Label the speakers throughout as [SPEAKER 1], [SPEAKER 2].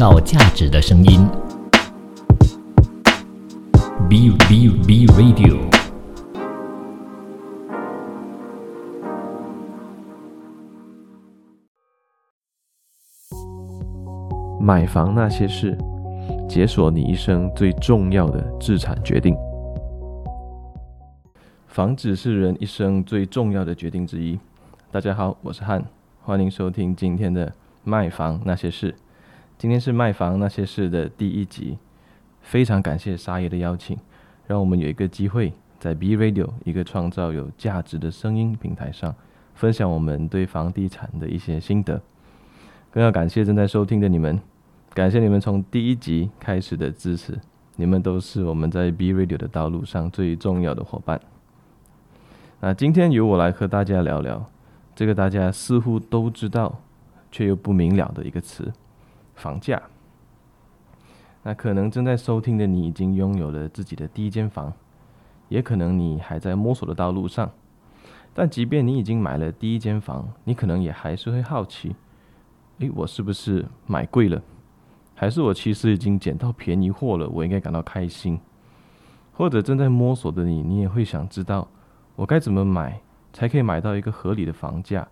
[SPEAKER 1] 造价值的声音。B B B Radio。
[SPEAKER 2] 买房那些事，解锁你一生最重要的资产决定。房子是人一生最重要的决定之一。大家好，我是汉，欢迎收听今天的卖房那些事。今天是卖房那些事的第一集，非常感谢沙爷的邀请，让我们有一个机会在 B Radio 一个创造有价值的声音平台上，分享我们对房地产的一些心得。更要感谢正在收听的你们，感谢你们从第一集开始的支持，你们都是我们在 B Radio 的道路上最重要的伙伴。那今天由我来和大家聊聊这个大家似乎都知道却又不明了的一个词——房价。那可能正在收听的你已经拥有了自己的第一间房，也可能你还在摸索的道路上。但即便你已经买了第一间房，你可能也还是会好奇：诶，我是不是买贵了？还是我其实已经捡到便宜货了？我应该感到开心。或者正在摸索的你，你也会想知道。我该怎么买才可以买到一个合理的房价？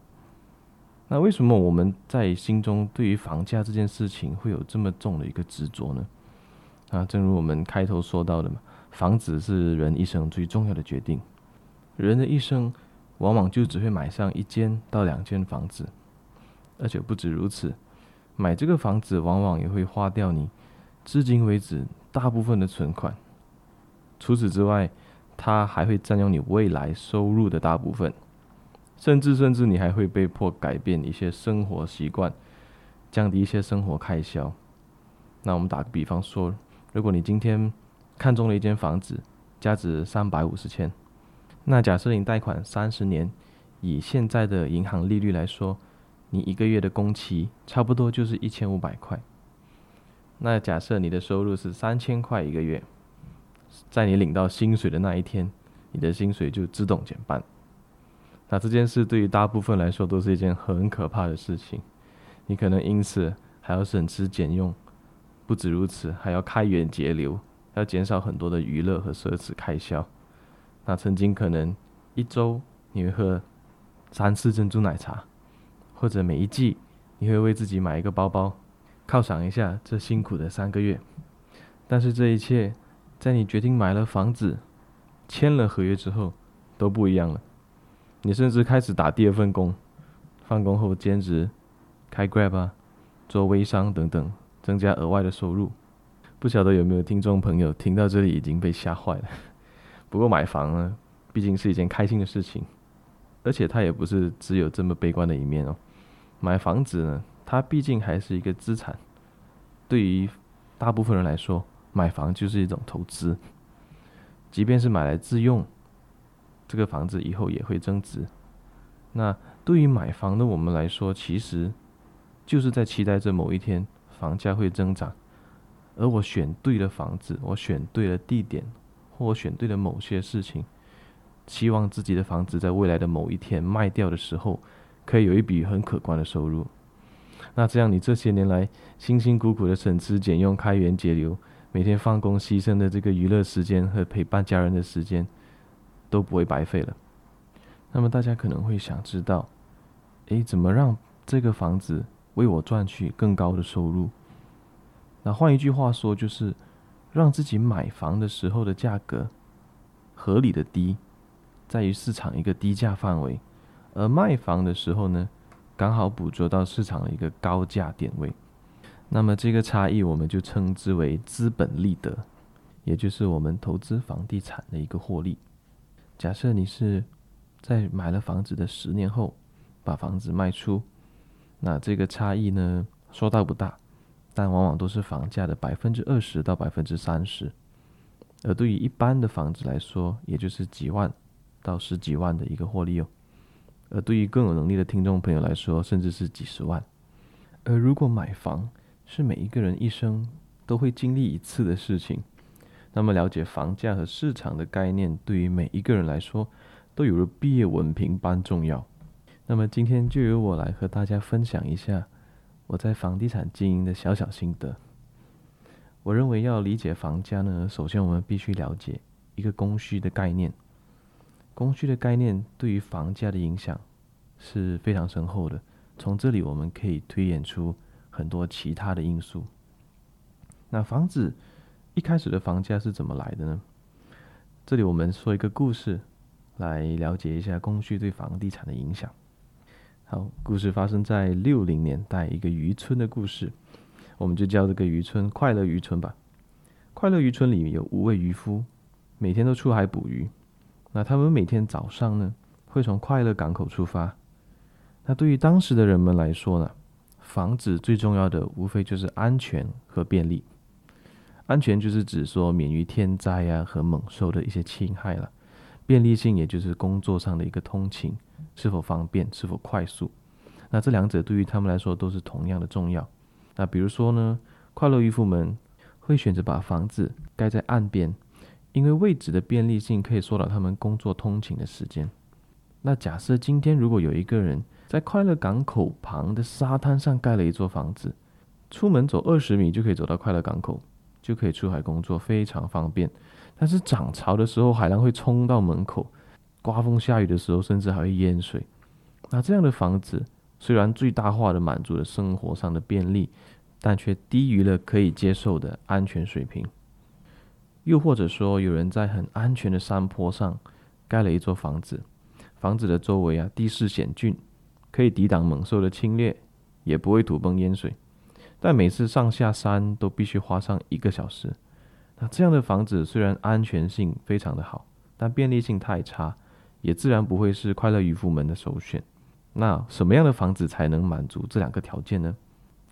[SPEAKER 2] 那为什么我们在心中对于房价这件事情会有这么重的一个执着呢？啊，正如我们开头说到的嘛，房子是人一生最重要的决定。人的一生往往就只会买上一间到两间房子，而且不止如此，买这个房子往往也会花掉你至今为止大部分的存款。除此之外，它还会占用你未来收入的大部分，甚至甚至你还会被迫改变一些生活习惯，降低一些生活开销。那我们打个比方说，如果你今天看中了一间房子，价值三百五十千，那假设你贷款三十年，以现在的银行利率来说，你一个月的工期差不多就是一千五百块。那假设你的收入是三千块一个月。在你领到薪水的那一天，你的薪水就自动减半。那这件事对于大部分来说都是一件很可怕的事情。你可能因此还要省吃俭用，不止如此，还要开源节流，要减少很多的娱乐和奢侈开销。那曾经可能一周你会喝三次珍珠奶茶，或者每一季你会为自己买一个包包，犒赏一下这辛苦的三个月。但是这一切。在你决定买了房子、签了合约之后，都不一样了。你甚至开始打第二份工，放工后兼职、开 Grab 啊、做微商等等，增加额外的收入。不晓得有没有听众朋友听到这里已经被吓坏了。不过买房呢，毕竟是一件开心的事情，而且它也不是只有这么悲观的一面哦。买房子呢，它毕竟还是一个资产，对于大部分人来说。买房就是一种投资，即便是买来自用，这个房子以后也会增值。那对于买房的我们来说，其实就是在期待着某一天房价会增长，而我选对了房子，我选对了地点，或我选对了某些事情，期望自己的房子在未来的某一天卖掉的时候，可以有一笔很可观的收入。那这样，你这些年来辛辛苦苦的省吃俭用、开源节流。每天放工牺牲的这个娱乐时间和陪伴家人的时间都不会白费了。那么大家可能会想知道，诶，怎么让这个房子为我赚取更高的收入？那换一句话说，就是让自己买房的时候的价格合理的低，在于市场一个低价范围，而卖房的时候呢，刚好捕捉到市场的一个高价点位。那么这个差异，我们就称之为资本利得，也就是我们投资房地产的一个获利。假设你是在买了房子的十年后把房子卖出，那这个差异呢，说大不大，但往往都是房价的百分之二十到百分之三十。而对于一般的房子来说，也就是几万到十几万的一个获利哦。而对于更有能力的听众朋友来说，甚至是几十万。而如果买房，是每一个人一生都会经历一次的事情。那么，了解房价和市场的概念，对于每一个人来说，都有如毕业文凭般重要。那么，今天就由我来和大家分享一下，我在房地产经营的小小心得。我认为要理解房价呢，首先我们必须了解一个供需的概念。供需的概念对于房价的影响是非常深厚的。从这里我们可以推演出很多其他的因素。那房子一开始的房价是怎么来的呢？这里我们说一个故事，来了解一下供需对房地产的影响。好，故事发生在六零年代一个渔村的故事，我们就叫这个渔村快乐渔村吧。快乐渔村里面有五位渔夫，每天都出海捕鱼。那他们每天早上呢，会从快乐港口出发。那对于当时的人们来说呢，房子最重要的无非就是安全和便利。安全就是指说免于天灾啊和猛兽的一些侵害了，便利性也就是工作上的一个通勤是否方便，是否快速。那这两者对于他们来说都是同样的重要。那比如说呢，快乐渔夫们会选择把房子盖在岸边，因为位置的便利性可以缩短他们工作通勤的时间。那假设今天如果有一个人在快乐港口旁的沙滩上盖了一座房子，出门走二十米就可以走到快乐港口。就可以出海工作，非常方便。但是涨潮的时候，海浪会冲到门口；刮风下雨的时候，甚至还会淹水。那这样的房子虽然最大化的满足了生活上的便利，但却低于了可以接受的安全水平。又或者说，有人在很安全的山坡上盖了一座房子，房子的周围啊，地势险峻，可以抵挡猛兽的侵略，也不会土崩淹水。但每次上下山都必须花上一个小时。那这样的房子虽然安全性非常的好，但便利性太差，也自然不会是快乐渔夫们的首选。那什么样的房子才能满足这两个条件呢？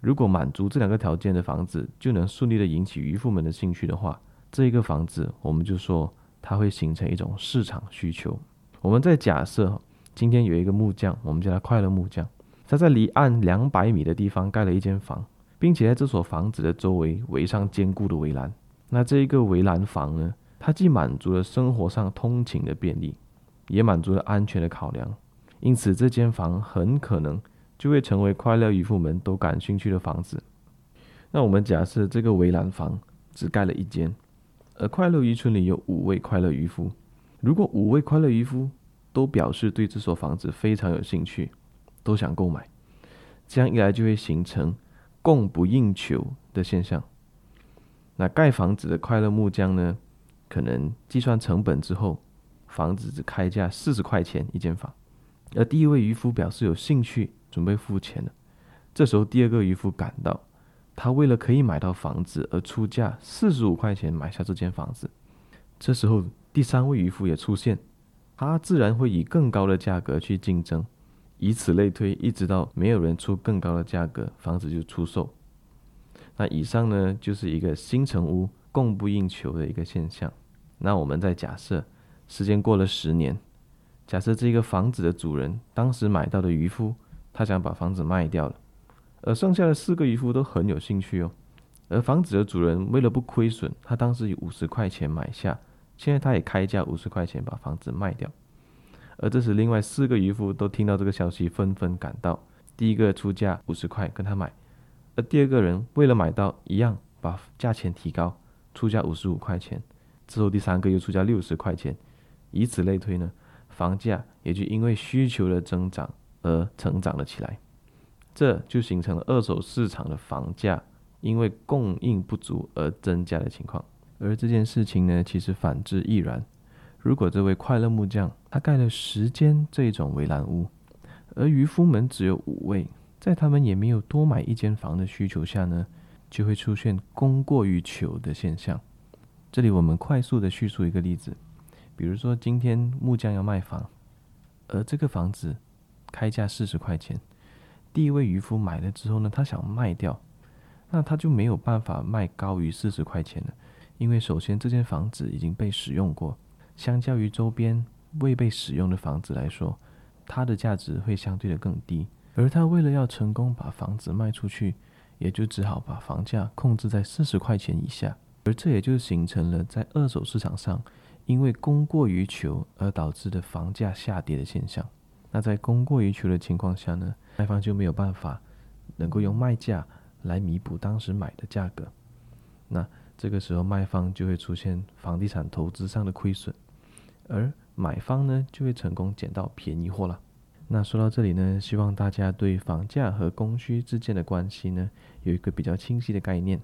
[SPEAKER 2] 如果满足这两个条件的房子就能顺利的引起渔夫们的兴趣的话，这一个房子我们就说它会形成一种市场需求。我们再假设今天有一个木匠，我们叫他快乐木匠，他在离岸两百米的地方盖了一间房。并且在这所房子的周围围上坚固的围栏。那这一个围栏房呢，它既满足了生活上通勤的便利，也满足了安全的考量。因此，这间房很可能就会成为快乐渔夫们都感兴趣的房子。那我们假设这个围栏房只盖了一间，而快乐渔村里有五位快乐渔夫。如果五位快乐渔夫都表示对这所房子非常有兴趣，都想购买，这样一来就会形成。供不应求的现象。那盖房子的快乐木匠呢，可能计算成本之后，房子只开价四十块钱一间房。而第一位渔夫表示有兴趣，准备付钱了。这时候，第二个渔夫赶到，他为了可以买到房子而出价四十五块钱买下这间房子。这时候，第三位渔夫也出现，他自然会以更高的价格去竞争。以此类推，一直到没有人出更高的价格，房子就出售。那以上呢，就是一个新城屋供不应求的一个现象。那我们再假设，时间过了十年，假设这个房子的主人当时买到的渔夫，他想把房子卖掉了，而剩下的四个渔夫都很有兴趣哦。而房子的主人为了不亏损，他当时以五十块钱买下，现在他也开价五十块钱把房子卖掉。而这时，另外四个渔夫都听到这个消息，纷纷赶到。第一个出价五十块跟他买，而第二个人为了买到一样，把价钱提高，出价五十五块钱。之后第三个又出价六十块钱，以此类推呢，房价也就因为需求的增长而成长了起来。这就形成了二手市场的房价因为供应不足而增加的情况。而这件事情呢，其实反之亦然。如果这位快乐木匠他盖了十间这种围栏屋，而渔夫们只有五位，在他们也没有多买一间房的需求下呢，就会出现供过于求的现象。这里我们快速的叙述一个例子，比如说今天木匠要卖房，而这个房子开价四十块钱，第一位渔夫买了之后呢，他想卖掉，那他就没有办法卖高于四十块钱了，因为首先这间房子已经被使用过。相较于周边未被使用的房子来说，它的价值会相对的更低。而他为了要成功把房子卖出去，也就只好把房价控制在四十块钱以下。而这也就形成了在二手市场上，因为供过于求而导致的房价下跌的现象。那在供过于求的情况下呢，卖方就没有办法能够用卖价来弥补当时买的价格。那这个时候卖方就会出现房地产投资上的亏损，而买方呢就会成功捡到便宜货了。那说到这里呢，希望大家对房价和供需之间的关系呢有一个比较清晰的概念。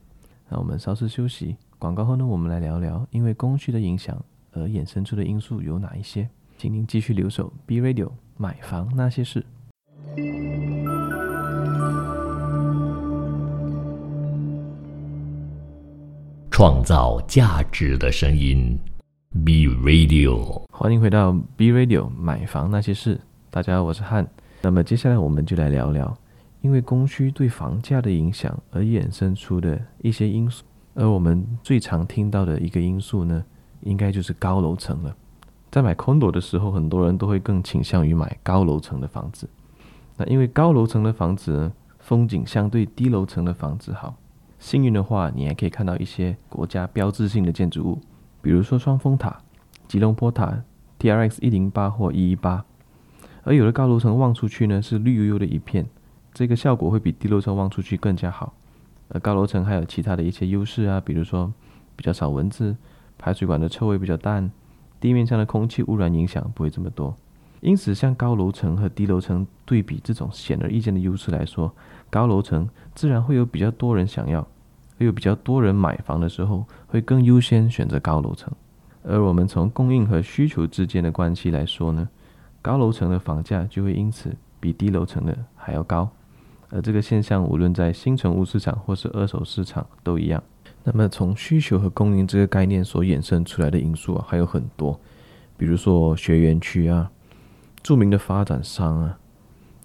[SPEAKER 2] 那我们稍事休息，广告后呢，我们来聊聊因为供需的影响而衍生出的因素有哪一些。请您继续留守 B Radio 买房那些事，
[SPEAKER 1] 创造价值的声音 B Radio，
[SPEAKER 2] 欢迎回到 B Radio 买房那些事。大家好，我是汉。那么接下来我们就来聊聊，因为供需对房价的影响而衍生出的一些因素。而我们最常听到的一个因素呢，应该就是高楼层了。在买 condo 的时候，很多人都会更倾向于买高楼层的房子。那因为高楼层的房子，风景相对低楼层的房子好。幸运的话，你还可以看到一些国家标志性的建筑物，比如说双峰塔、吉隆坡塔、TRX 一零八或一一八。而有的高楼层望出去呢，是绿油油的一片，这个效果会比低楼层望出去更加好。而高楼层还有其他的一些优势啊，比如说比较少蚊子，排水管的臭味比较淡，地面上的空气污染影响不会这么多。因此，像高楼层和低楼层对比这种显而易见的优势来说，高楼层自然会有比较多人想要，会有比较多人买房的时候，会更优先选择高楼层。而我们从供应和需求之间的关系来说呢，高楼层的房价就会因此比低楼层的还要高，而这个现象无论在新成屋市场或是二手市场都一样。那么从需求和供应这个概念所衍生出来的因素啊，还有很多，比如说学园区啊，著名的发展商啊，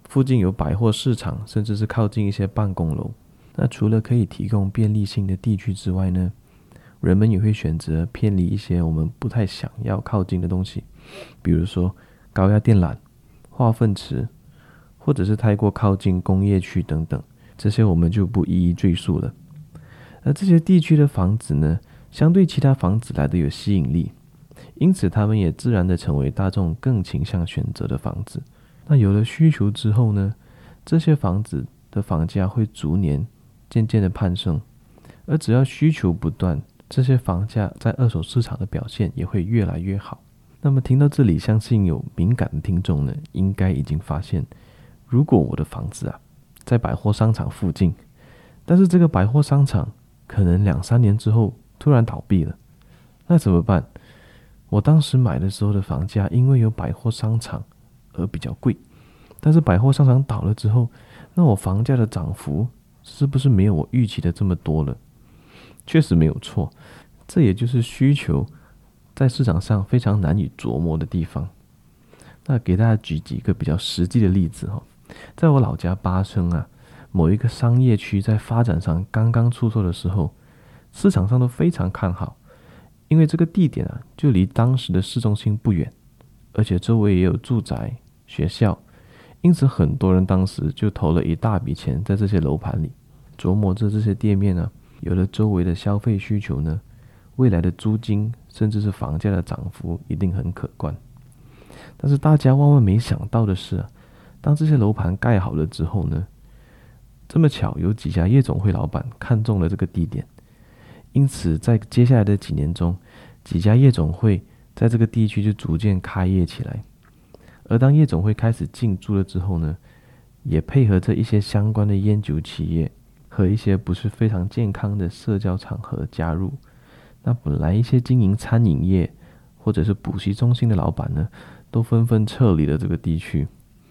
[SPEAKER 2] 附近有百货市场，甚至是靠近一些办公楼。那除了可以提供便利性的地区之外呢，人们也会选择偏离一些我们不太想要靠近的东西，比如说。高压电缆、化粪池，或者是太过靠近工业区等等，这些我们就不一一赘述了。而这些地区的房子呢，相对其他房子来的有吸引力，因此他们也自然的成为大众更倾向选择的房子。那有了需求之后呢，这些房子的房价会逐年渐渐的攀升，而只要需求不断，这些房价在二手市场的表现也会越来越好。那么听到这里，相信有敏感的听众呢，应该已经发现，如果我的房子啊在百货商场附近，但是这个百货商场可能两三年之后突然倒闭了，那怎么办？我当时买的时候的房价因为有百货商场而比较贵，但是百货商场倒了之后，那我房价的涨幅是不是没有我预期的这么多了？确实没有错，这也就是需求。在市场上非常难以琢磨的地方，那给大家举几个比较实际的例子哈，在我老家巴生啊，某一个商业区在发展上刚刚出售的时候，市场上都非常看好，因为这个地点啊就离当时的市中心不远，而且周围也有住宅、学校，因此很多人当时就投了一大笔钱在这些楼盘里，琢磨着这些店面呢，有了周围的消费需求呢。未来的租金甚至是房价的涨幅一定很可观，但是大家万万没想到的是啊，当这些楼盘盖好了之后呢，这么巧有几家夜总会老板看中了这个地点，因此在接下来的几年中，几家夜总会在这个地区就逐渐开业起来，而当夜总会开始进驻了之后呢，也配合着一些相关的烟酒企业和一些不是非常健康的社交场合加入。那本来一些经营餐饮业或者是补习中心的老板呢，都纷纷撤离了这个地区，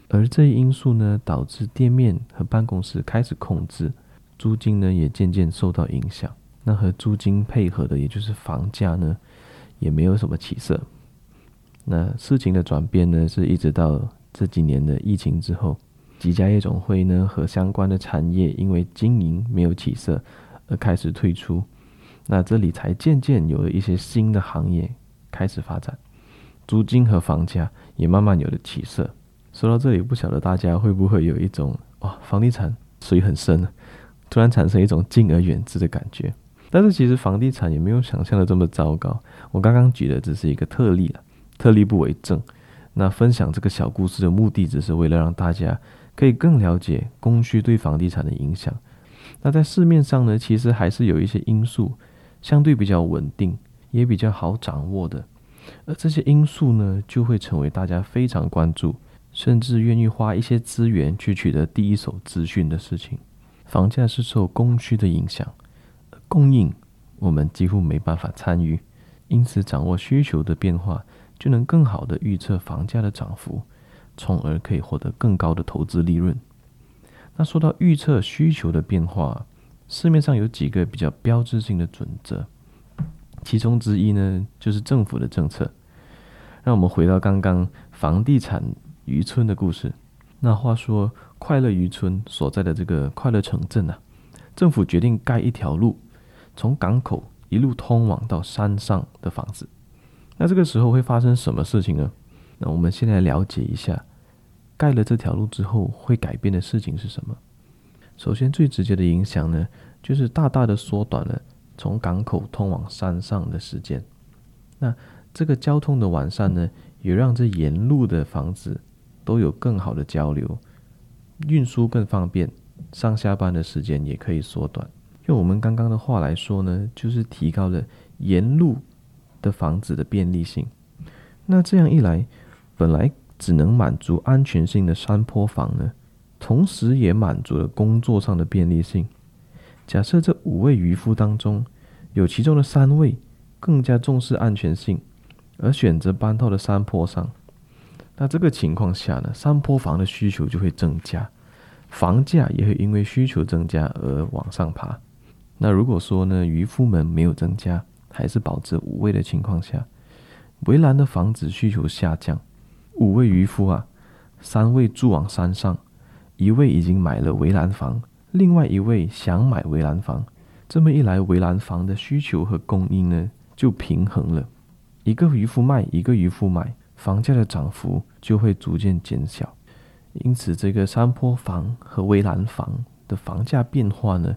[SPEAKER 2] 而这一因素呢，导致店面和办公室开始空置，租金呢也渐渐受到影响。那和租金配合的，也就是房价呢，也没有什么起色。那事情的转变呢，是一直到这几年的疫情之后，几家夜总会呢和相关的产业因为经营没有起色而开始退出。那这里才渐渐有了一些新的行业开始发展，租金和房价也慢慢有了起色。说到这里，不晓得大家会不会有一种哇，房地产水很深，突然产生一种敬而远之的感觉。但是其实房地产也没有想象的这么糟糕。我刚刚举的只是一个特例了，特例不为证。那分享这个小故事的目的，只是为了让大家可以更了解供需对房地产的影响。那在市面上呢，其实还是有一些因素相对比较稳定，也比较好掌握的。而这些因素呢，就会成为大家非常关注，甚至愿意花一些资源去取得第一手资讯的事情。房价是受供需的影响，供应我们几乎没办法参与，因此掌握需求的变化，就能更好的预测房价的涨幅，从而可以获得更高的投资利润。那说到预测需求的变化，市面上有几个比较标志性的准则，其中之一呢，就是政府的政策。让我们回到刚刚房地产渔村的故事。那话说，快乐渔村所在的这个快乐城镇啊，政府决定盖一条路，从港口一路通往到山上的房子。那这个时候会发生什么事情呢？那我们先来了解一下。盖了这条路之后，会改变的事情是什么？首先，最直接的影响呢，就是大大的缩短了从港口通往山上的时间。那这个交通的完善呢，也让这沿路的房子都有更好的交流，运输更方便，上下班的时间也可以缩短。用我们刚刚的话来说呢，就是提高了沿路的房子的便利性。那这样一来，本来只能满足安全性的山坡房呢，同时也满足了工作上的便利性。假设这五位渔夫当中，有其中的三位更加重视安全性，而选择搬到了山坡上，那这个情况下呢，山坡房的需求就会增加，房价也会因为需求增加而往上爬。那如果说呢，渔夫们没有增加，还是保持五位的情况下，围栏的房子需求下降。五位渔夫啊，三位住往山上，一位已经买了围栏房，另外一位想买围栏房。这么一来，围栏房的需求和供应呢就平衡了。一个渔夫卖，一个渔夫买，房价的涨幅就会逐渐减小。因此，这个山坡房和围栏房的房价变化呢，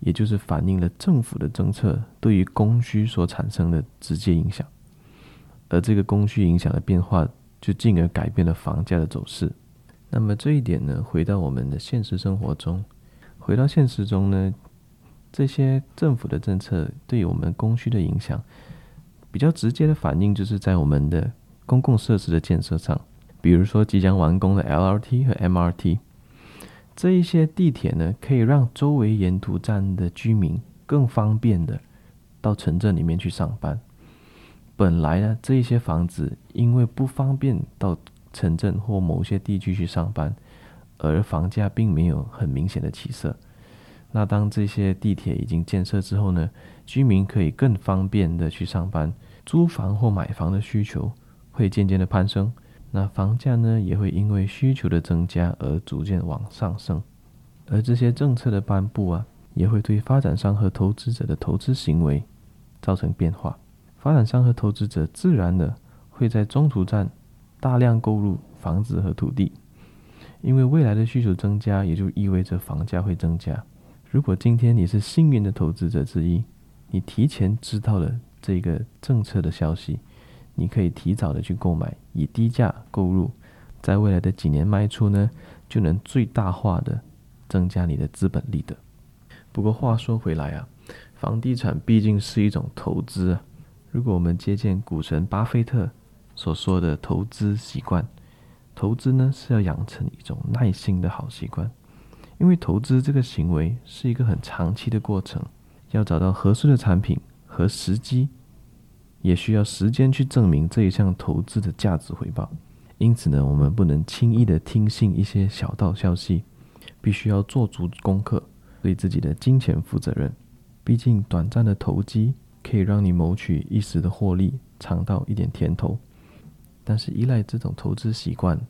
[SPEAKER 2] 也就是反映了政府的政策对于供需所产生的直接影响。而这个供需影响的变化，就进而改变了房价的走势。那么这一点呢，回到我们的现实生活中，回到现实中呢，这些政府的政策对于我们供需的影响，比较直接的反应就是在我们的公共设施的建设上，比如说即将完工的 LRT 和 MRT，这一些地铁呢，可以让周围沿途站的居民更方便的到城镇里面去上班。本来呢，这些房子因为不方便到城镇或某些地区去上班，而房价并没有很明显的起色。那当这些地铁已经建设之后呢，居民可以更方便的去上班，租房或买房的需求会渐渐的攀升，那房价呢也会因为需求的增加而逐渐往上升。而这些政策的颁布啊，也会对发展商和投资者的投资行为造成变化。发展商和投资者自然的会在中途站大量购入房子和土地，因为未来的需求增加，也就意味着房价会增加。如果今天你是幸运的投资者之一，你提前知道了这个政策的消息，你可以提早的去购买，以低价购入，在未来的几年卖出呢，就能最大化的增加你的资本利得。不过话说回来啊，房地产毕竟是一种投资啊。如果我们借鉴股神巴菲特所说的投资习惯，投资呢是要养成一种耐心的好习惯，因为投资这个行为是一个很长期的过程，要找到合适的产品和时机，也需要时间去证明这一项投资的价值回报。因此呢，我们不能轻易的听信一些小道消息，必须要做足功课，对自己的金钱负责任。毕竟短暂的投机。可以让你谋取一时的获利，尝到一点甜头，但是依赖这种投资习惯，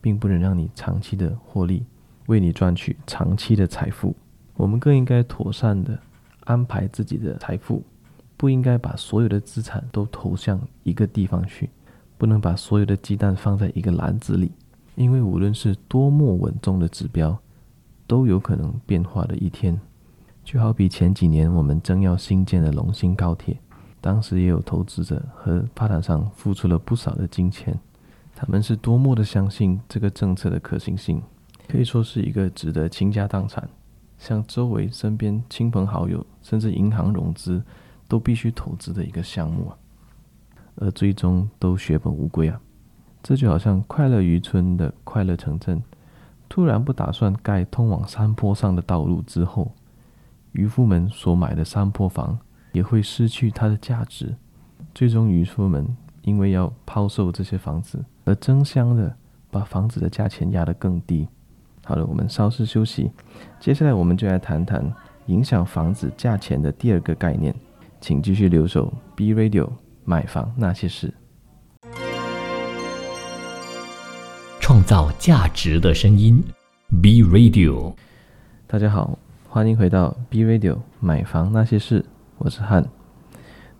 [SPEAKER 2] 并不能让你长期的获利，为你赚取长期的财富。我们更应该妥善的安排自己的财富，不应该把所有的资产都投向一个地方去，不能把所有的鸡蛋放在一个篮子里，因为无论是多么稳重的指标，都有可能变化的一天。就好比前几年我们正要新建的龙兴高铁，当时也有投资者和发展商付出了不少的金钱，他们是多么的相信这个政策的可行性，可以说是一个值得倾家荡产，向周围身边亲朋好友，甚至银行融资都必须投资的一个项目啊，而最终都血本无归啊！这就好像快乐渔村的快乐城镇，突然不打算盖通往山坡上的道路之后，渔夫们所买的山坡房也会失去它的价值。最终，渔夫们因为要抛售这些房子，而争相的把房子的价钱压得更低。好了，我们稍事休息，接下来我们就来谈谈影响房子价钱的第二个概念。请继续留守 B Radio 买房那些事。
[SPEAKER 1] 创造价值的声音，B Radio。
[SPEAKER 2] 大家好，欢迎回到 B Radio 买房那些事，我是汉。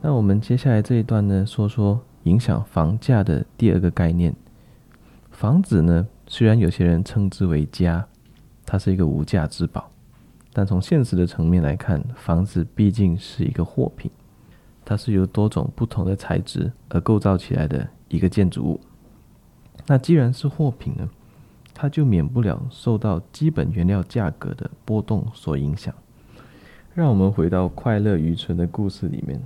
[SPEAKER 2] 那我们接下来这一段呢，说说影响房价的第二个概念。房子呢，虽然有些人称之为家，它是一个无价之宝，但从现实的层面来看，房子毕竟是一个货品，它是由多种不同的材质而构造起来的一个建筑物。那既然是货品呢，它就免不了受到基本原料价格的波动所影响。让我们回到快乐渔村的故事里面。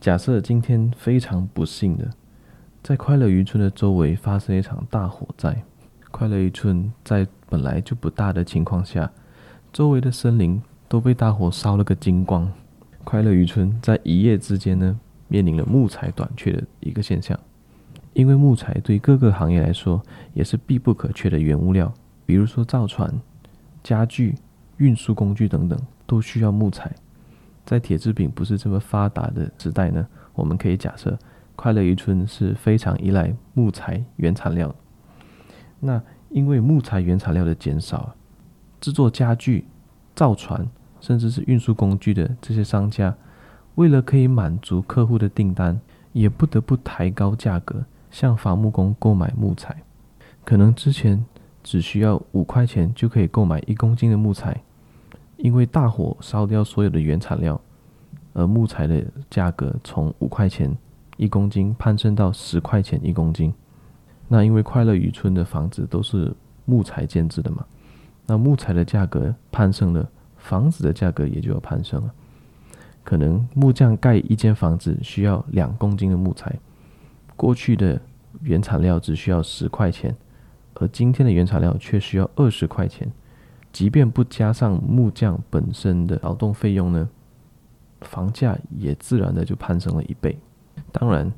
[SPEAKER 2] 假设今天非常不幸的，在快乐渔村的周围发生一场大火灾。快乐渔村在本来就不大的情况下，周围的森林都被大火烧了个精光。快乐渔村在一夜之间呢，面临了木材短缺的一个现象。因为木材对各个行业来说也是必不可缺的原物料，比如说造船、家具、运输工具等等，都需要木材。在铁制品不是这么发达的时代呢，我们可以假设快乐渔村是非常依赖木材原材料。那因为木材原材料的减少，制作家具、造船，甚至是运输工具的这些商家，为了可以满足客户的订单，也不得不抬高价格。向伐木工购买木材，可能之前只需要五块钱就可以购买一公斤的木材，因为大火烧掉所有的原材料，而木材的价格从五块钱一公斤攀升到十块钱一公斤。那因为快乐渔村的房子都是木材建制的嘛，那木材的价格攀升了，房子的价格也就要攀升了。可能木匠盖一间房子需要两公斤的木材。过去的原材料只需要十块钱，而今天的原材料却需要二十块钱。即便不加上木匠本身的劳动费用呢，房价也自然的就攀升了一倍。当然，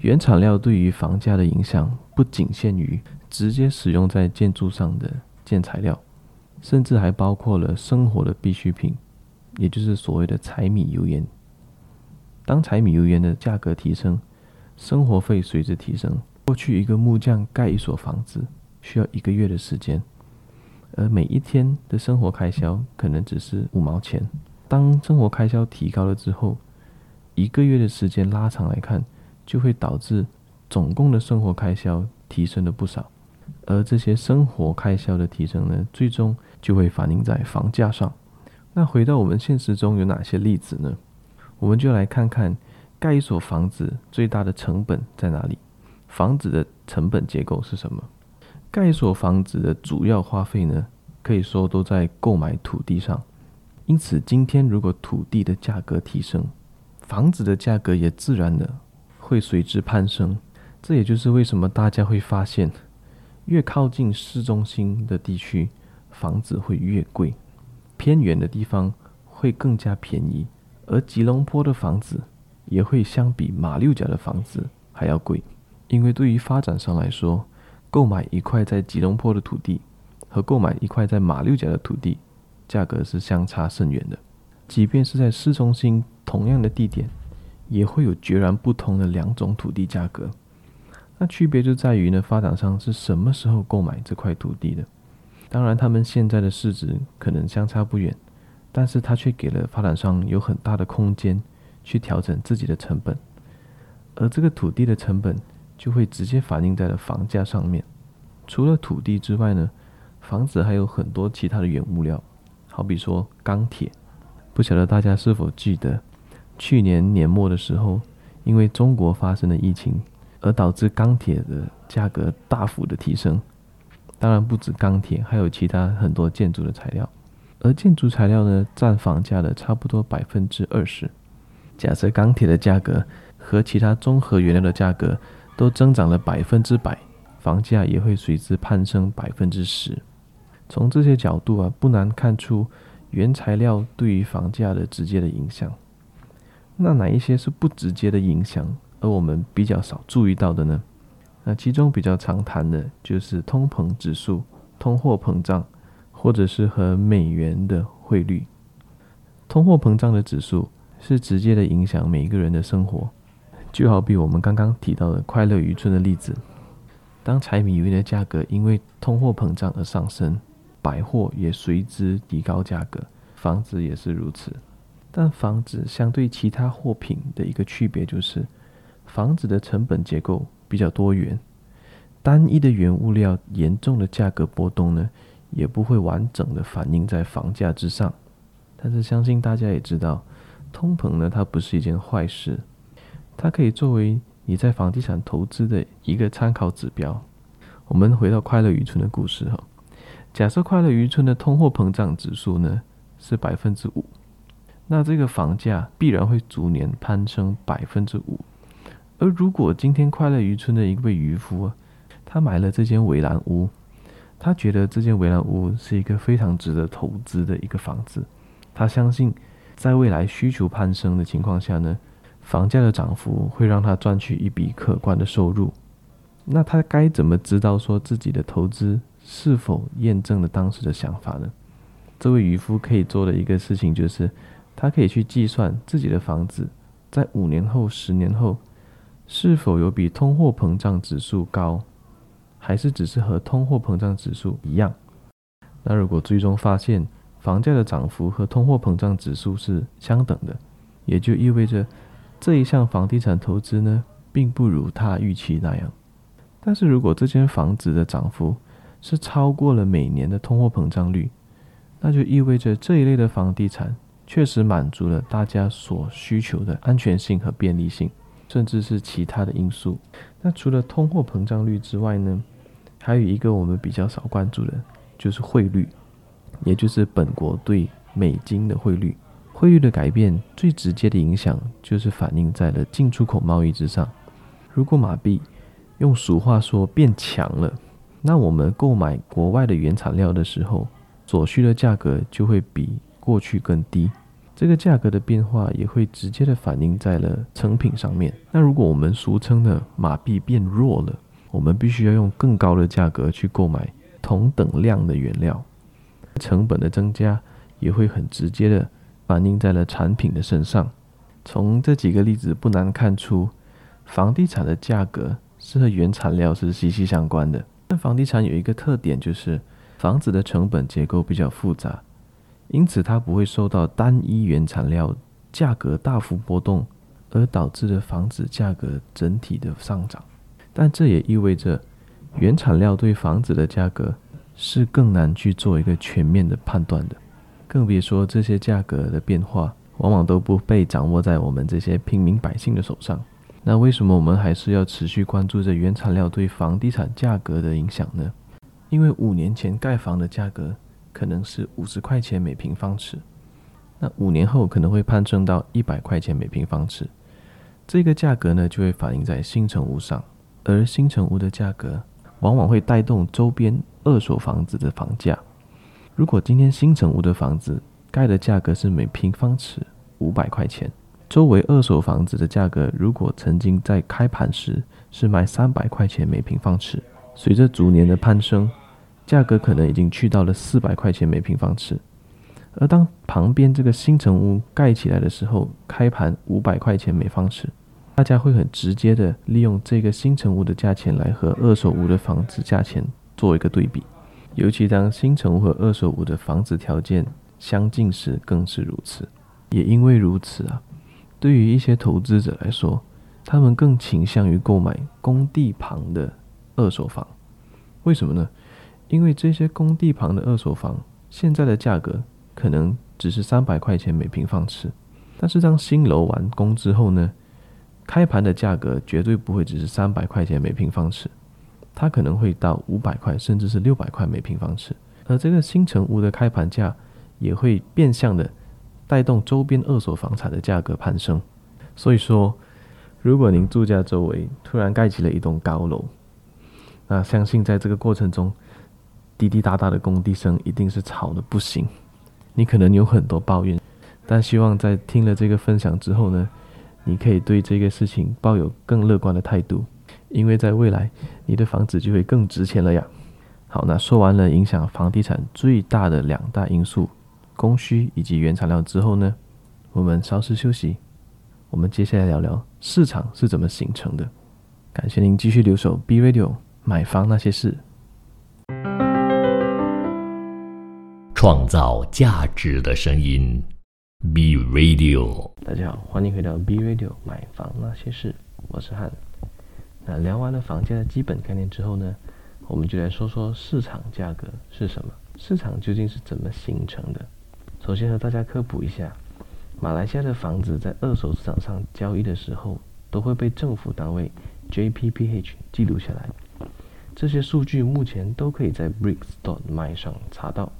[SPEAKER 2] 原材料对于房价的影响不仅限于直接使用在建筑上的建材料，甚至还包括了生活的必需品，也就是所谓的柴米油盐。当柴米油盐的价格提升，生活费随之提升。过去一个木匠盖一所房子需要一个月的时间，而每一天的生活开销可能只是五毛钱。当生活开销提高了之后，一个月的时间拉长来看，就会导致总共的生活开销提升了不少。而这些生活开销的提升呢，最终就会反映在房价上。那回到我们现实中有哪些例子呢？我们就来看看。盖一所房子最大的成本在哪里？房子的成本结构是什么？盖一所房子的主要花费呢，可以说都在购买土地上。因此，今天如果土地的价格提升，房子的价格也自然的会随之攀升。这也就是为什么大家会发现，越靠近市中心的地区，房子会越贵；偏远的地方会更加便宜。而吉隆坡的房子。也会相比马六甲的房子还要贵，因为对于发展商来说，购买一块在吉隆坡的土地和购买一块在马六甲的土地，价格是相差甚远的。即便是在市中心同样的地点，也会有截然不同的两种土地价格。那区别就在于呢，发展商是什么时候购买这块土地的？当然，他们现在的市值可能相差不远，但是他却给了发展商有很大的空间。去调整自己的成本，而这个土地的成本就会直接反映在了房价上面。除了土地之外呢，房子还有很多其他的原物料，好比说钢铁。不晓得大家是否记得，去年年末的时候，因为中国发生了疫情，而导致钢铁的价格大幅的提升。当然不止钢铁，还有其他很多建筑的材料。而建筑材料呢，占房价的差不多百分之二十。假设钢铁的价格和其他综合原料的价格都增长了百分之百，房价也会随之攀升百分之十。从这些角度啊，不难看出原材料对于房价的直接的影响。那哪一些是不直接的影响，而我们比较少注意到的呢？那其中比较常谈的就是通膨指数、通货膨胀，或者是和美元的汇率。通货膨胀的指数是直接的影响每一个人的生活，就好比我们刚刚提到的快乐渔村的例子。当柴米油盐的价格因为通货膨胀而上升，百货也随之提高价格，房子也是如此。但房子相对其他货品的一个区别就是，房子的成本结构比较多元，单一的原物料严重的价格波动呢，也不会完整的反映在房价之上。但是相信大家也知道，通膨呢，它不是一件坏事，它可以作为你在房地产投资的一个参考指标。我们回到快乐渔村的故事哈，假设快乐渔村的通货膨胀指数呢是百分之五。那这个房价必然会逐年攀升百分之五，而如果今天快乐渔村的一位渔夫，他买了这间围栏屋，他觉得这间围栏屋是一个非常值得投资的一个房子，他相信在未来需求攀升的情况下呢，房价的涨幅会让他赚取一笔可观的收入。那他该怎么知道说自己的投资是否验证了当时的想法呢？这位渔夫可以做的一个事情就是。他可以去计算自己的房子在五年后、十年后是否有比通货膨胀指数高，还是只是和通货膨胀指数一样。那如果最终发现房价的涨幅和通货膨胀指数是相等的，也就意味着这一项房地产投资呢，并不如他预期那样。但是如果这间房子的涨幅是超过了每年的通货膨胀率，那就意味着这一类的房地产。确实满足了大家所需求的安全性和便利性，甚至是其他的因素。那除了通货膨胀率之外呢，还有一个我们比较少关注的，就是汇率，也就是本国对美金的汇率。汇率的改变最直接的影响就是反映在了进出口贸易之上。如果马币用俗话说变强了，那我们购买国外的原材料的时候，所需的价格就会比过去更低，这个价格的变化也会直接的反映在了成品上面。那如果我们俗称的马币变弱了，我们必须要用更高的价格去购买同等量的原料，成本的增加也会很直接的反映在了产品的身上。从这几个例子不难看出，房地产的价格是和原材料是息息相关的。但房地产有一个特点，就是房子的成本结构比较复杂。因此，它不会受到单一原材料价格大幅波动而导致的房子价格整体的上涨。但这也意味着，原材料对房子的价格是更难去做一个全面的判断的。更别说这些价格的变化，往往都不被掌握在我们这些平民百姓的手上。那为什么我们还是要持续关注着原材料对房地产价格的影响呢？因为五年前盖房的价格。可能是五十块钱每平方尺，那五年后可能会攀升到一百块钱每平方尺，这个价格呢就会反映在新城屋上，而新城屋的价格往往会带动周边二手房子的房价。如果今天新城屋的房子盖的价格是每平方尺五百块钱，周围二手房子的价格如果曾经在开盘时是卖三百块钱每平方尺，随着逐年的攀升。价格可能已经去到了四百块钱每平方尺，而当旁边这个新城屋盖起来的时候，开盘五百块钱每方尺，大家会很直接的利用这个新城屋的价钱来和二手屋的房子价钱做一个对比，尤其当新城和二手屋的房子条件相近时更是如此。也因为如此啊，对于一些投资者来说，他们更倾向于购买工地旁的二手房，为什么呢？因为这些工地旁的二手房，现在的价格可能只是三百块钱每平方尺，但是当新楼完工之后呢，开盘的价格绝对不会只是三百块钱每平方尺，它可能会到五百块，甚至是六百块每平方尺。而这个新城屋的开盘价也会变相的带动周边二手房产的价格攀升。所以说，如果您住家周围突然盖起了一栋高楼，那相信在这个过程中，滴滴答答的工地声一定是吵得不行。你可能有很多抱怨，但希望在听了这个分享之后呢，你可以对这个事情抱有更乐观的态度，因为在未来你的房子就会更值钱了呀。好，那说完了影响房地产最大的两大因素，供需以及原材料之后呢，我们稍事休息，我们接下来聊聊市场是怎么形成的。感谢您继续留守 B Radio 买房那些事，
[SPEAKER 1] 创造价值的声音 B Radio。
[SPEAKER 2] 大家好，欢迎回到 B Radio 买房那些事，我是汉。那聊完了房价的基本概念之后呢，我们就来说说市场价格是什么，市场究竟是怎么形成的。首先和大家科普一下，马来西亚的房子在二手市场上交易的时候，都会被政府单位 JPPH 记录下来。这些数据目前都可以在 Bricks.my 上查到。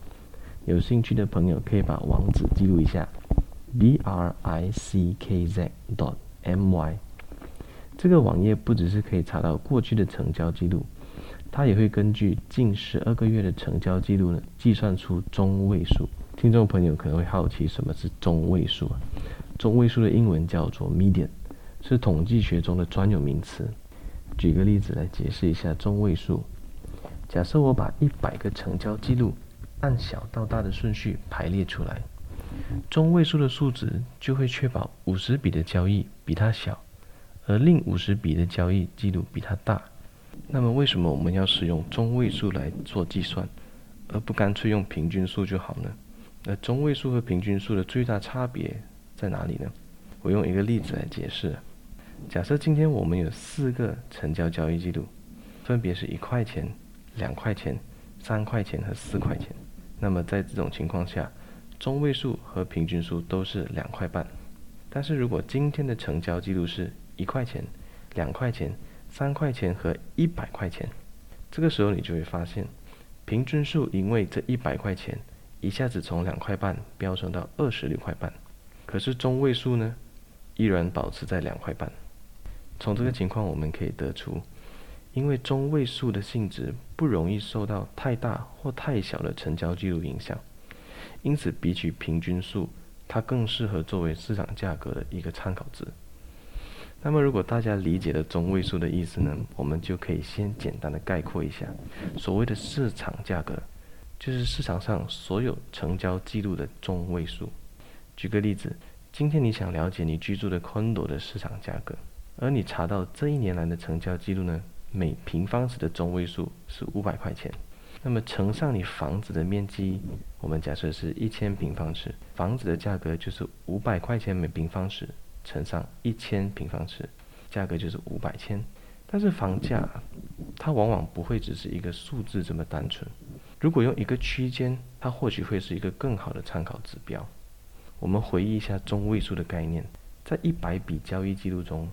[SPEAKER 2] 有兴趣的朋友可以把网址记录一下：brickz.my。这个网页不只是可以查到过去的成交记录。它也会根据近十二个月的成交记录呢，计算出中位数。听众朋友可能会好奇，什么是中位数啊？中位数的英文叫做 median，是统计学中的专有名词。举个例子来解释一下中位数。假设我把一百个成交记录按小到大的顺序排列出来，中位数的数值就会确保五十笔的交易比它小，而另五十笔的交易记录比它大。那么为什么我们要使用中位数来做计算，而不干脆用平均数就好呢？那中位数和平均数的最大差别在哪里呢？我用一个例子来解释。假设今天我们有四个成交交易记录，分别是一块钱、两块钱、三块钱和四块钱。那么在这种情况下，中位数和平均数都是两块半。但是如果今天的成交记录是一块钱、两块钱，三块钱和一百块钱，这个时候你就会发现，平均数因为这一百块钱一下子从两块半飙升到二十六块半，可是中位数呢，依然保持在两块半。从这个情况我们可以得出，因为中位数的性质不容易受到太大或太小的成交记录影响，因此比起平均数，它更适合作为市场价格的一个参考值。那么，如果大家理解了中位数的意思呢，我们就可以先简单的概括一下，所谓的市场价格，就是市场上所有成交记录的中位数。举个例子，今天你想了解你居住的 condo 的市场价格，而你查到这一年来的成交记录呢，每平方尺的中位数是五百块钱，那么乘上你房子的面积，我们假设是一千平方尺，房子的价格就是五百块钱每平方尺。乘上一千平方尺，价格就是五百千。但是房价，它往往不会只是一个数字这么单纯。如果用一个区间，它或许会是一个更好的参考指标。我们回忆一下中位数的概念，在一百笔交易记录中，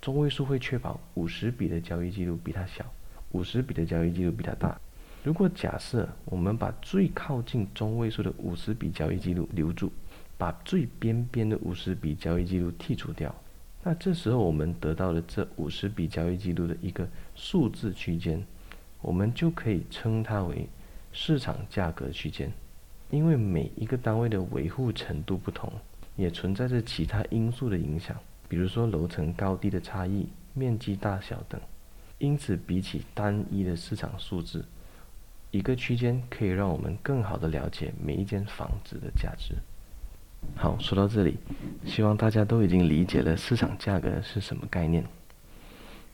[SPEAKER 2] 中位数会确保五十笔的交易记录比它小，五十笔的交易记录比它大。如果假设我们把最靠近中位数的五十笔交易记录留住，把最边边的五十笔交易记录剔除掉，那这时候我们得到了这五十笔交易记录的一个数字区间，我们就可以称它为市场价格区间。因为每一个单位的维护程度不同，也存在着其他因素的影响，比如说楼层高低的差异、面积大小等。因此，比起单一的市场数字，一个区间可以让我们更好地了解每一间房子的价值。好，说到这里，希望大家都已经理解了市场价格是什么概念。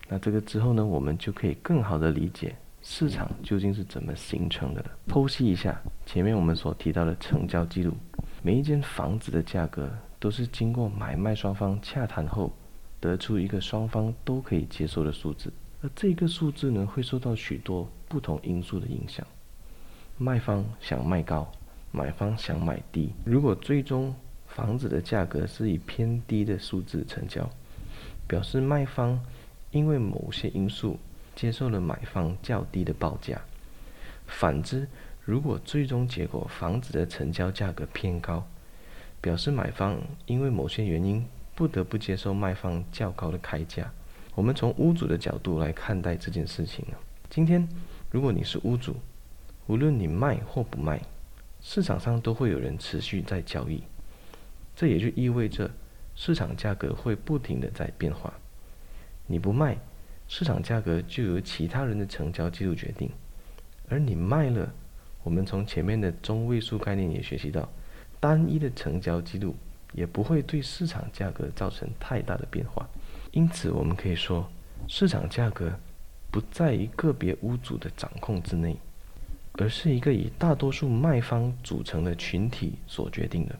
[SPEAKER 2] 那这个之后呢，我们就可以更好的理解市场究竟是怎么形成的了。剖析一下前面我们所提到的成交记录，每一间房子的价格都是经过买卖双方洽谈后，得出一个双方都可以接受的数字。而这个数字呢，会受到许多不同因素的影响。卖方想卖高。买方想买低，如果最终房子的价格是以偏低的数字成交，表示卖方因为某些因素接受了买方较低的报价。反之，如果最终结果房子的成交价格偏高，表示买方因为某些原因不得不接受卖方较高的开价。我们从屋主的角度来看待这件事情啊。今天，如果你是屋主，无论你卖或不卖，市场上都会有人持续在交易。这也就意味着市场价格会不停地在变化。你不卖，市场价格就由其他人的成交记录决定；而你卖了，我们从前面的中位数概念也学习到，单一的成交记录也不会对市场价格造成太大的变化。因此，我们可以说，市场价格不在于个别屋主的掌控之内，而是一个以大多数卖方组成的群体所决定的。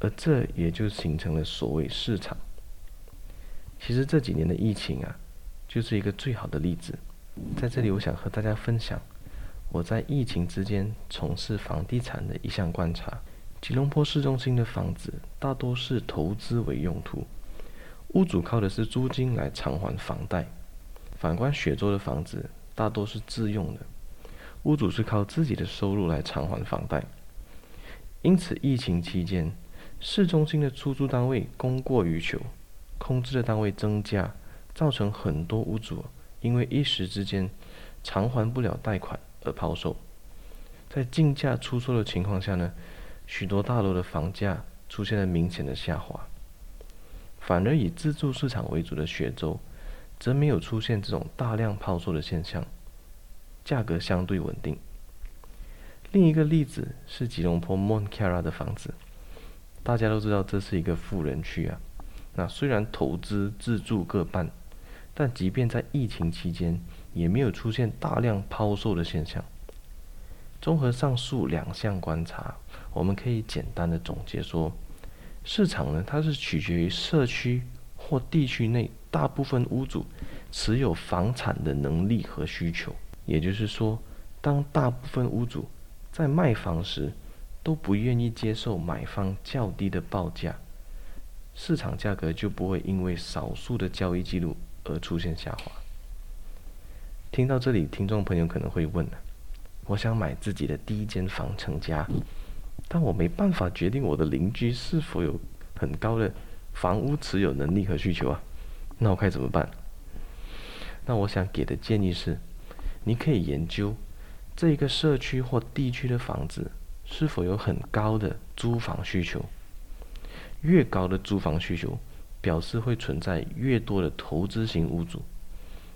[SPEAKER 2] 而这也就形成了所谓市场。其实这几年的疫情啊，就是一个最好的例子。在这里，我想和大家分享我在疫情之间从事房地产的一项观察：吉隆坡市中心的房子大多是投资为用途，屋主靠的是租金来偿还房贷；反观雪州的房子大多是自用的，屋主是靠自己的收入来偿还房贷。因此，疫情期间，市中心的出租单位供过于求，空置的单位增加，造成很多屋主因为一时之间偿还不了贷款而抛售。在竞价出售的情况下呢，许多大楼的房价出现了明显的下滑。反而以自住市场为主的雪州，则没有出现这种大量抛售的现象，价格相对稳定。另一个例子是吉隆坡 MON KARA 的房子。大家都知道这是一个富人区啊，那虽然投资自住各半，但即便在疫情期间，也没有出现大量抛售的现象。综合上述两项观察，我们可以简单的总结说，市场呢，它是取决于社区或地区内大部分屋主持有房产的能力和需求。也就是说，当大部分屋主在卖房时，都不愿意接受买方较低的报价，市场价格就不会因为少数的交易记录而出现下滑。听到这里，听众朋友可能会问：我想买自己的第一间房成家，但我没办法决定我的邻居是否有很高的房屋持有能力和需求啊，那我该怎么办？那我想给的建议是，你可以研究这个社区或地区的房子。是否有很高的租房需求？越高的租房需求，表示会存在越多的投资型屋主，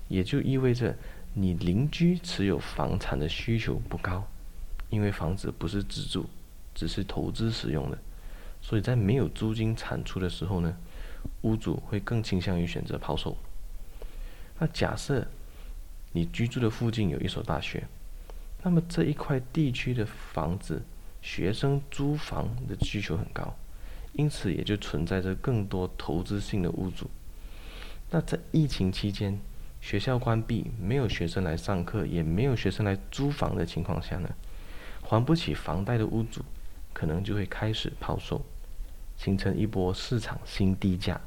[SPEAKER 2] 也就意味着你邻居持有房产的需求不高，因为房子不是自住，只是投资使用的，所以在没有租金产出的时候呢，屋主会更倾向于选择抛售。那假设你居住的附近有一所大学，那么这一块地区的房子。学生租房的需求很高，因此也就存在着更多投资性的屋主。那在疫情期间，学校关闭，没有学生来上课，也没有学生来租房的情况下呢，还不起房贷的屋主，可能就会开始抛售，形成一波市场新低价。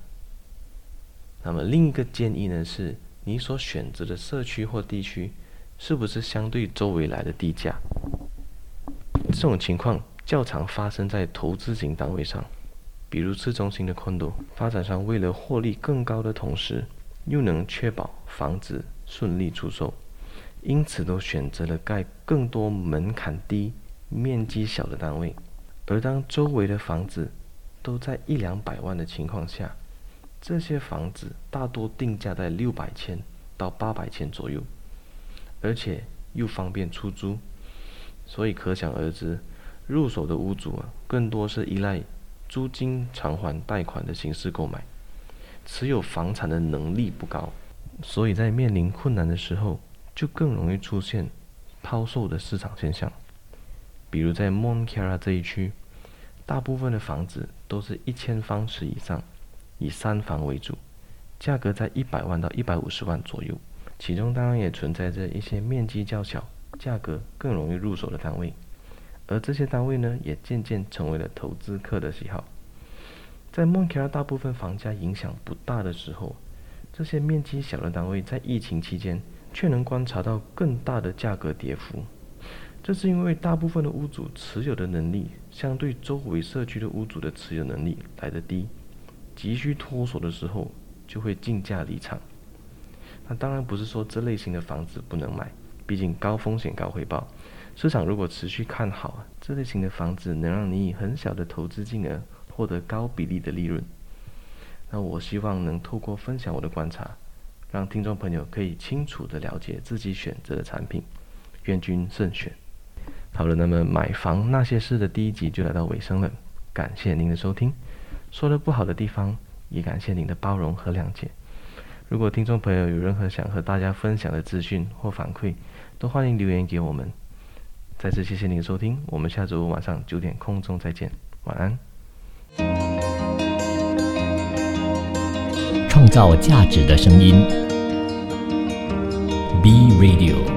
[SPEAKER 2] 那么另一个建议呢，是你所选择的社区或地区，是不是相对周围来的低价？这种情况较常发生在投资型单位上，比如市中心的 condo，发展商为了获利更高的同时，又能确保房子顺利出售，因此都选择了盖更多门槛低、面积小的单位。而当周围的房子都在一两百万的情况下，这些房子大多定价在六百千到八百千左右，而且又方便出租。所以可想而知，入手的屋主啊，更多是依赖租金偿还贷款的形式购买，持有房产的能力不高，所以在面临困难的时候，就更容易出现抛售的市场现象。比如在 m o n c a r a 这一区，大部分的房子都是一千方尺以上，以三房为主，价格在一百万到一百五十万左右，其中当然也存在着一些面积较小。价格更容易入手的单位，而这些单位呢，也渐渐成为了投资客的喜好。在 Mont Kiara 大部分房价影响不大的时候，这些面积小的单位在疫情期间却能观察到更大的价格跌幅。这是因为大部分的屋主持有的能力，相对周围社区的屋主的持有能力来得低，急需脱手的时候就会竞价离场。那当然不是说这类型的房子不能买，毕竟高风险高回报。市场如果持续看好，这类型的房子能让你以很小的投资金额获得高比例的利润。那我希望能透过分享我的观察，让听众朋友可以清楚地了解自己选择的产品。愿君慎选。好了，那么买房那些事的第一集就来到尾声了，感谢您的收听。说的不好的地方，也感谢您的包容和谅解。如果听众朋友有任何想和大家分享的资讯或反馈，都欢迎留言给我们。再次谢谢您的收听，我们下周五晚上九点空中再见，晚安。
[SPEAKER 1] 创造价值的声音 be Radio。